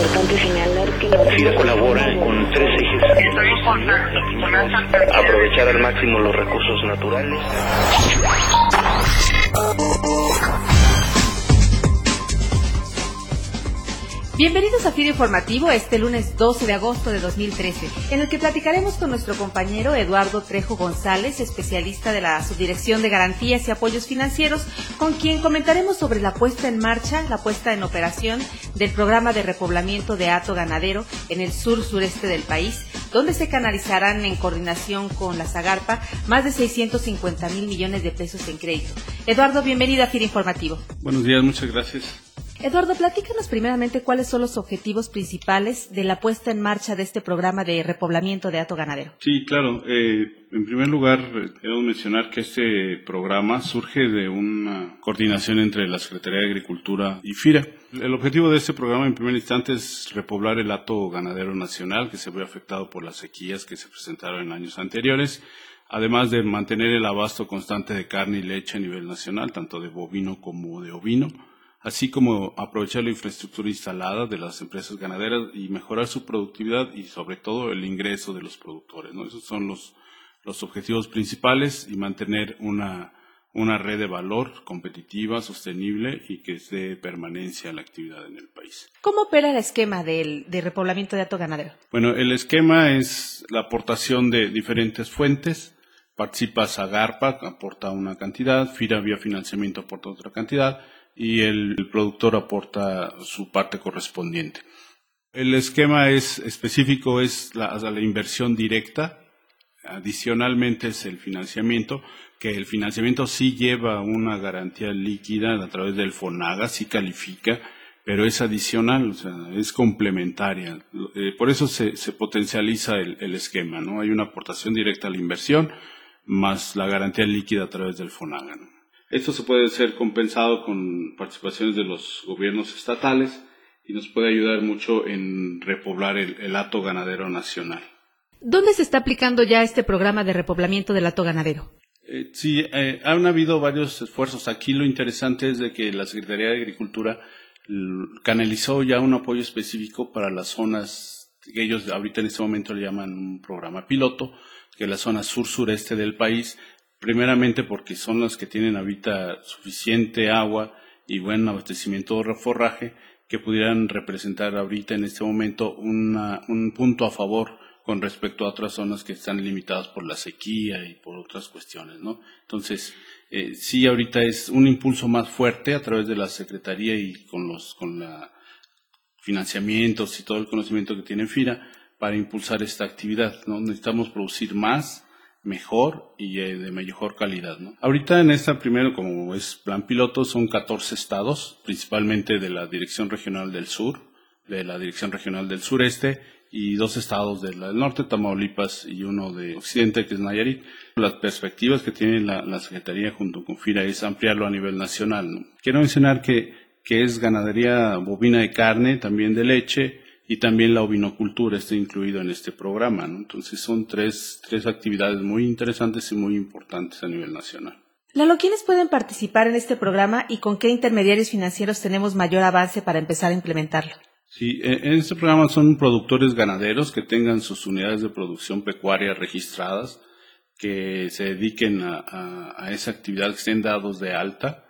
importante señalar que la FIRA colabora con tres ejes. Aprovechar al máximo los recursos naturales. Bienvenidos a FIRA Informativo este lunes 12 de agosto de 2013, en el que platicaremos con nuestro compañero Eduardo Trejo González, especialista de la Subdirección de Garantías y Apoyos Financieros, con quien comentaremos sobre la puesta en marcha, la puesta en operación del programa de repoblamiento de hato ganadero en el sur sureste del país, donde se canalizarán en coordinación con la Zagarpa más de 650 mil millones de pesos en crédito. Eduardo, bienvenido a FIRA Informativo. Buenos días, muchas gracias. Eduardo, platícanos primeramente cuáles son los objetivos principales de la puesta en marcha de este programa de repoblamiento de hato ganadero. Sí, claro. Eh, en primer lugar, debo mencionar que este programa surge de una coordinación entre la Secretaría de Agricultura y FIRA. El objetivo de este programa en primer instante es repoblar el hato ganadero nacional que se ve afectado por las sequías que se presentaron en años anteriores además de mantener el abasto constante de carne y leche a nivel nacional, tanto de bovino como de ovino así como aprovechar la infraestructura instalada de las empresas ganaderas y mejorar su productividad y sobre todo el ingreso de los productores. ¿no? Esos son los, los objetivos principales y mantener una, una red de valor competitiva, sostenible y que dé permanencia a la actividad en el país. ¿Cómo opera el esquema del, de repoblamiento de hato ganadero? Bueno, el esquema es la aportación de diferentes fuentes. Participa Zagarpa, aporta una cantidad, FIRA vía financiamiento aporta otra cantidad, y el, productor aporta su parte correspondiente. El esquema es específico, es la, inversión directa, adicionalmente es el financiamiento, que el financiamiento sí lleva una garantía líquida a través del FONAGA, sí califica, pero es adicional, o sea, es complementaria. Eh, por eso se, potencializa el, esquema, ¿no? Hay una aportación directa a la inversión más la garantía líquida a través del FONAGA. Esto se puede ser compensado con participaciones de los gobiernos estatales y nos puede ayudar mucho en repoblar el, hato ganadero nacional. ¿Dónde se está aplicando ya este programa de repoblamiento del hato ganadero? Eh, sí, eh, han habido varios esfuerzos. Aquí lo interesante es de que la Secretaría de Agricultura canalizó ya un apoyo específico para las zonas que ellos ahorita en este momento le llaman un programa piloto, que es la zona sur-sureste del país, primeramente porque son las que tienen ahorita suficiente agua y buen abastecimiento de forraje que pudieran representar ahorita en este momento un punto a favor con respecto a otras zonas que están limitadas por la sequía y por otras cuestiones, ¿no? Entonces, eh, sí, ahorita es un impulso más fuerte a través de la Secretaría y con los con la financiamientos y todo el conocimiento que tiene FIRA para impulsar esta actividad, ¿no? Necesitamos producir más mejor y eh, de mejor calidad. Ahorita en esta primero, como es plan piloto, son 14 estados, principalmente de la Dirección Regional del Sur, de la Dirección Regional del Sureste y dos estados del norte, Tamaulipas y uno de Occidente, que es Nayarit. Las perspectivas que tiene la, Secretaría junto con FIRA es ampliarlo a nivel nacional. Quiero mencionar que, que es ganadería bovina de carne, también de leche, y también la ovinocultura está incluido en este programa. ¿no? Entonces son tres, tres actividades muy interesantes y muy importantes a nivel nacional. Lalo, ¿quiénes pueden participar en este programa y con qué intermediarios financieros tenemos mayor avance para empezar a implementarlo? Sí, e, en este programa son productores ganaderos que tengan sus unidades de producción pecuaria registradas, que se dediquen a, a esa actividad, que estén dados de alta.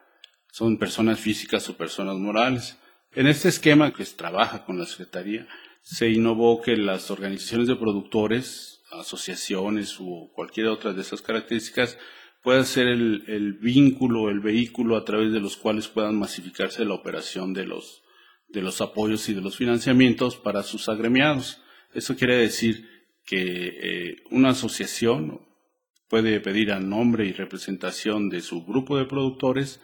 Son personas físicas o personas morales. En este esquema que trabaja con la Secretaría, se innovó que las organizaciones de productores, asociaciones o cualquier otra de esas características puedan ser el, el vínculo, el vehículo a través de los cuales puedan masificarse la operación de los, de los apoyos y de los financiamientos para sus agremiados. Eso quiere decir que eh, una asociación puede pedir a nombre y representación de su grupo de productores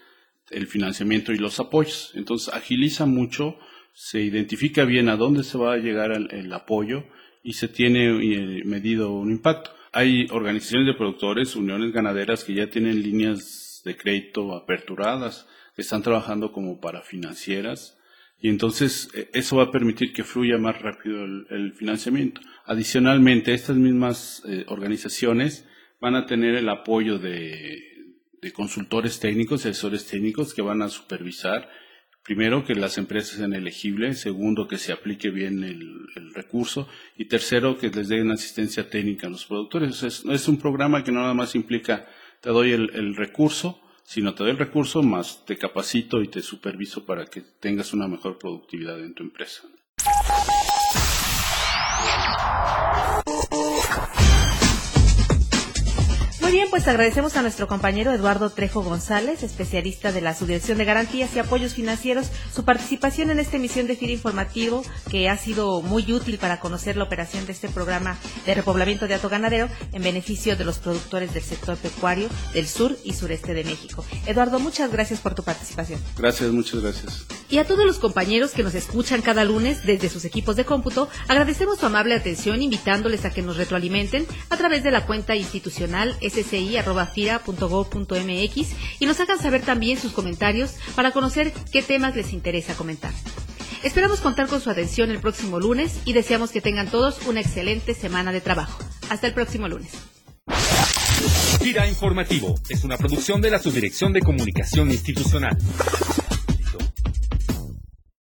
el financiamiento y los apoyos. Entonces agiliza mucho, se identifica bien a dónde se va a llegar el, apoyo y se tiene eh, medido un impacto. Hay organizaciones de productores, uniones ganaderas que ya tienen líneas de crédito aperturadas, que están trabajando como para financieras y entonces eh, eso va a permitir que fluya más rápido el, financiamiento. Adicionalmente, estas mismas eh, organizaciones van a tener el apoyo de de consultores técnicos, asesores técnicos que van a supervisar primero, que las empresas sean elegibles, segundo, que se aplique bien el, recurso y tercero, que les den asistencia técnica a los productores. Es, es un programa que no nada más implica te doy el, recurso, sino te doy el recurso más te capacito y te superviso para que tengas una mejor productividad en tu empresa. Bien, pues agradecemos a nuestro compañero Eduardo Trejo González, especialista de la Subdirección de Garantías y Apoyos Financieros, su participación en esta emisión de FIRA Informativo, que ha sido muy útil para conocer la operación de este programa de repoblamiento de ato ganadero en beneficio de los productores del sector pecuario del sur y sureste de México. Eduardo, muchas gracias por tu participación. Gracias, muchas gracias. Y a todos los compañeros que nos escuchan cada lunes desde sus equipos de cómputo, agradecemos su amable atención invitándoles a que nos retroalimenten a través de la cuenta institucional sci.fira.gov.mx y nos hagan saber también sus comentarios para conocer qué temas les interesa comentar. Esperamos contar con su atención el próximo lunes y deseamos que tengan todos una excelente semana de trabajo. Hasta el próximo lunes. Fira Informativo es una producción de la Subdirección de Comunicación Institucional.